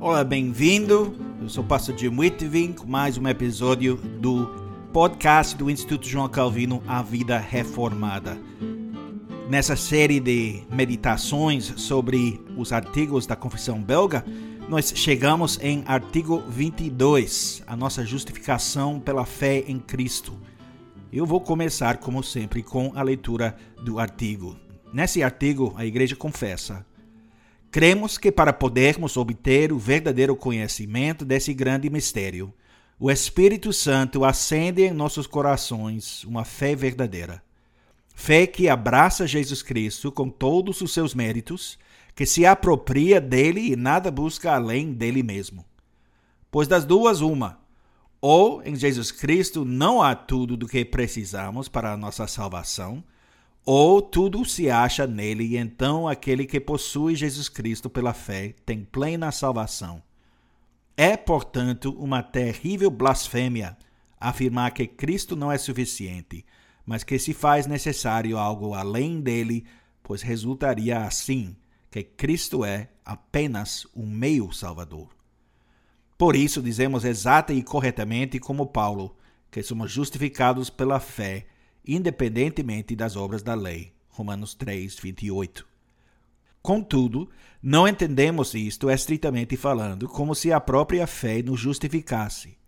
Olá, bem-vindo. Eu sou o pastor Jim Whitvin com mais um episódio do podcast do Instituto João Calvino A Vida Reformada. Nessa série de meditações sobre os artigos da Confissão Belga, nós chegamos em artigo 22, a nossa justificação pela fé em Cristo. Eu vou começar, como sempre, com a leitura do artigo. Nesse artigo, a igreja confessa: Cremos que para podermos obter o verdadeiro conhecimento desse grande mistério, o Espírito Santo acende em nossos corações uma fé verdadeira. Fé que abraça Jesus Cristo com todos os seus méritos, que se apropria dele e nada busca além dele mesmo. Pois das duas, uma ou em Jesus Cristo não há tudo do que precisamos para a nossa salvação, ou tudo se acha nele, e então aquele que possui Jesus Cristo pela fé tem plena salvação. É, portanto, uma terrível blasfêmia afirmar que Cristo não é suficiente, mas que se faz necessário algo além dele, pois resultaria assim que Cristo é apenas um meio salvador. Por isso dizemos exata e corretamente como Paulo, que somos justificados pela fé, independentemente das obras da lei. Romanos 3, 28. Contudo, não entendemos isto estritamente falando como se a própria fé nos justificasse,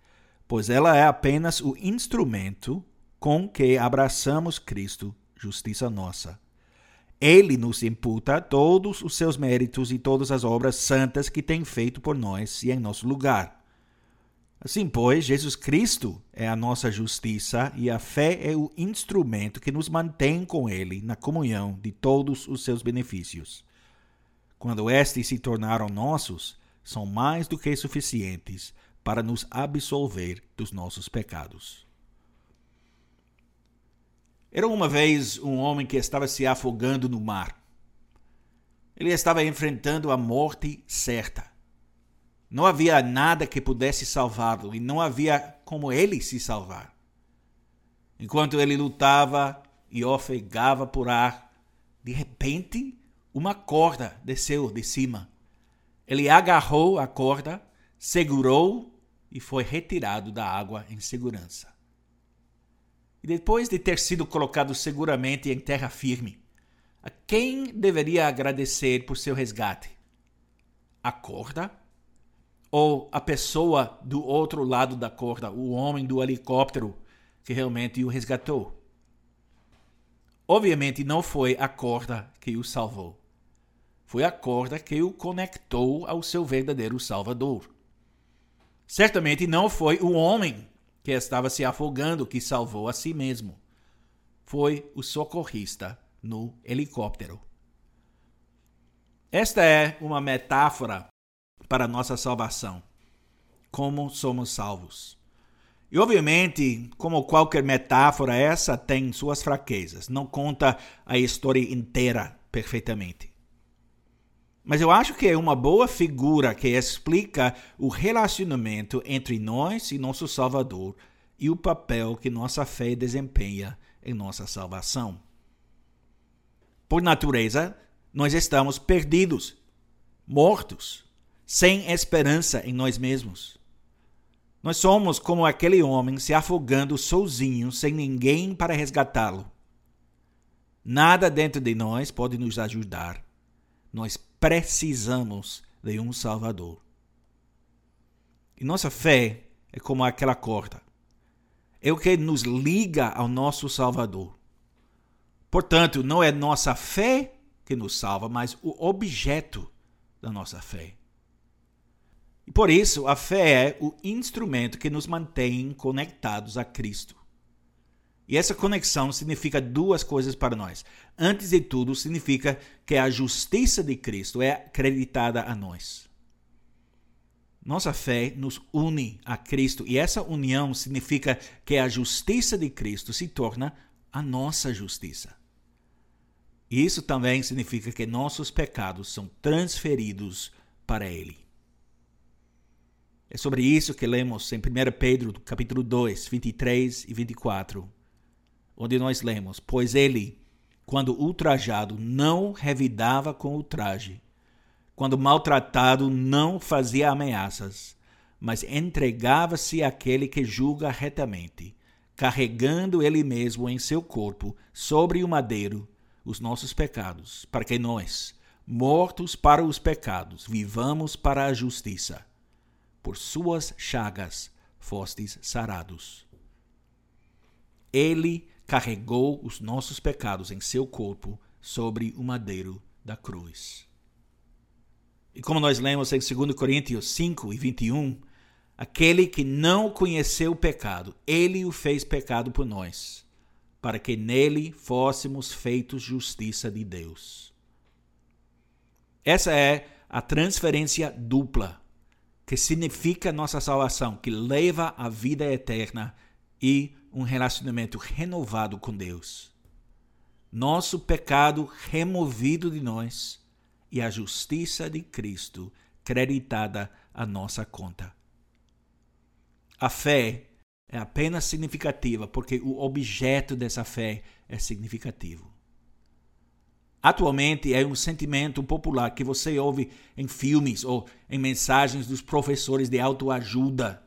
pois ela é apenas o instrumento com que abraçamos Cristo, justiça nossa. Ele nos imputa todos os seus méritos e todas as obras santas que tem feito por nós e em nosso lugar. Assim, pois, Jesus Cristo é a nossa justiça e a fé é o instrumento que nos mantém com Ele na comunhão de todos os seus benefícios. Quando estes se tornaram nossos, são mais do que suficientes para nos absolver dos nossos pecados. Era uma vez um homem que estava se afogando no mar. Ele estava enfrentando a morte certa. Não havia nada que pudesse salvá-lo e não havia como ele se salvar. Enquanto ele lutava e ofegava por ar, de repente uma corda desceu de cima. Ele agarrou a corda, segurou e foi retirado da água em segurança. E depois de ter sido colocado seguramente em terra firme, a quem deveria agradecer por seu resgate? A corda? Ou a pessoa do outro lado da corda, o homem do helicóptero que realmente o resgatou? Obviamente não foi a corda que o salvou. Foi a corda que o conectou ao seu verdadeiro Salvador. Certamente não foi o homem que estava se afogando que salvou a si mesmo. Foi o socorrista no helicóptero. Esta é uma metáfora para nossa salvação. Como somos salvos. E obviamente, como qualquer metáfora, essa tem suas fraquezas, não conta a história inteira perfeitamente. Mas eu acho que é uma boa figura que explica o relacionamento entre nós e nosso Salvador e o papel que nossa fé desempenha em nossa salvação. Por natureza, nós estamos perdidos, mortos, sem esperança em nós mesmos. Nós somos como aquele homem se afogando sozinho, sem ninguém para resgatá-lo. Nada dentro de nós pode nos ajudar. Nós precisamos de um Salvador. E nossa fé é como aquela corda. É o que nos liga ao nosso Salvador. Portanto, não é nossa fé que nos salva, mas o objeto da nossa fé. Por isso, a fé é o instrumento que nos mantém conectados a Cristo. E essa conexão significa duas coisas para nós. Antes de tudo, significa que a justiça de Cristo é acreditada a nós. Nossa fé nos une a Cristo e essa união significa que a justiça de Cristo se torna a nossa justiça. Isso também significa que nossos pecados são transferidos para Ele. É sobre isso que lemos em 1 Pedro, capítulo 2, 23 e 24 onde nós lemos: Pois ele, quando ultrajado, não revidava com ultraje. quando maltratado, não fazia ameaças, mas entregava-se àquele que julga retamente, carregando ele mesmo em seu corpo, sobre o madeiro, os nossos pecados, para que nós, mortos para os pecados, vivamos para a justiça. Por suas chagas fostes sarados. Ele carregou os nossos pecados em seu corpo sobre o madeiro da cruz. E como nós lemos em 2 Coríntios 5 e 21, aquele que não conheceu o pecado, ele o fez pecado por nós, para que nele fôssemos feitos justiça de Deus. Essa é a transferência dupla, que significa nossa salvação, que leva à vida eterna e um relacionamento renovado com Deus. Nosso pecado removido de nós e a justiça de Cristo creditada à nossa conta. A fé é apenas significativa porque o objeto dessa fé é significativo. Atualmente é um sentimento popular que você ouve em filmes ou em mensagens dos professores de autoajuda.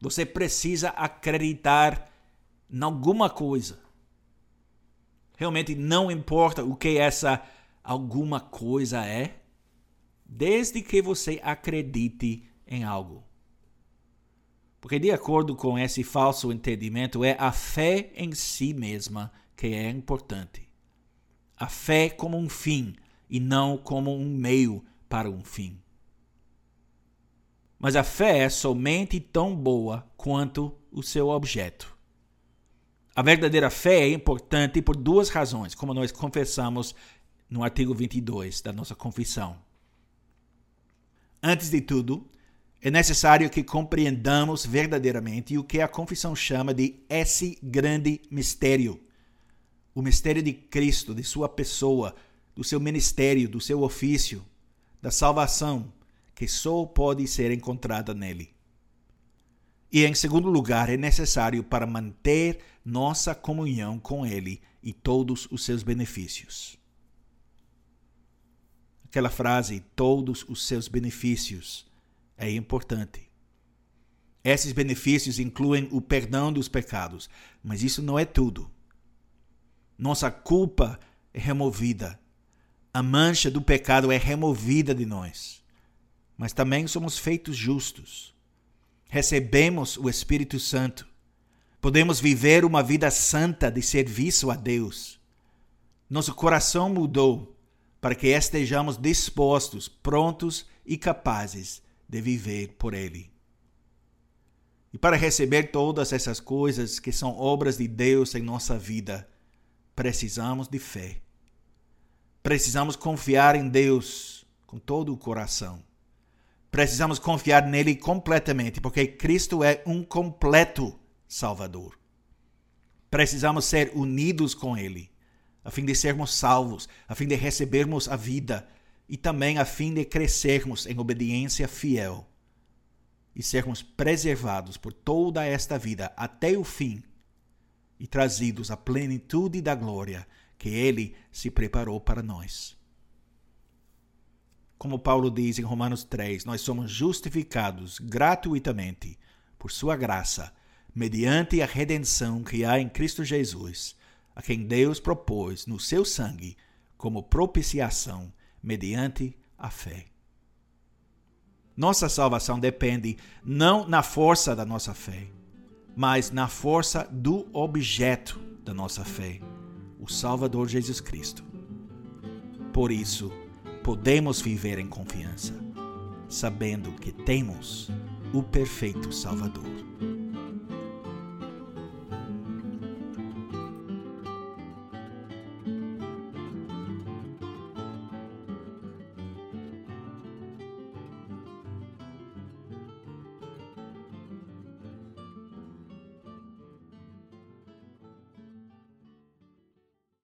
Você precisa acreditar em alguma coisa. Realmente não importa o que essa alguma coisa é, desde que você acredite em algo. Porque, de acordo com esse falso entendimento, é a fé em si mesma que é importante. A fé como um fim e não como um meio para um fim. Mas a fé é somente tão boa quanto o seu objeto. A verdadeira fé é importante por duas razões, como nós confessamos no artigo 22 da nossa confissão. Antes de tudo, é necessário que compreendamos verdadeiramente o que a confissão chama de esse grande mistério. O mistério de Cristo, de sua pessoa, do seu ministério, do seu ofício, da salvação, que só pode ser encontrada nele. E, em segundo lugar, é necessário para manter nossa comunhão com Ele e todos os seus benefícios aquela frase, todos os seus benefícios, é importante. Esses benefícios incluem o perdão dos pecados, mas isso não é tudo. Nossa culpa é removida. A mancha do pecado é removida de nós. Mas também somos feitos justos. Recebemos o Espírito Santo. Podemos viver uma vida santa de serviço a Deus. Nosso coração mudou para que estejamos dispostos, prontos e capazes de viver por Ele. E para receber todas essas coisas que são obras de Deus em nossa vida, precisamos de fé. Precisamos confiar em Deus com todo o coração. Precisamos confiar nele completamente, porque Cristo é um completo Salvador. Precisamos ser unidos com Ele a fim de sermos salvos, a fim de recebermos a vida e também a fim de crescermos em obediência fiel e sermos preservados por toda esta vida até o fim e trazidos à plenitude da glória que Ele se preparou para nós. Como Paulo diz em Romanos 3, nós somos justificados gratuitamente por Sua graça, mediante a redenção que há em Cristo Jesus a quem Deus propôs no seu sangue como propiciação mediante a fé. Nossa salvação depende não na força da nossa fé, mas na força do objeto da nossa fé, o Salvador Jesus Cristo. Por isso, podemos viver em confiança, sabendo que temos o perfeito Salvador.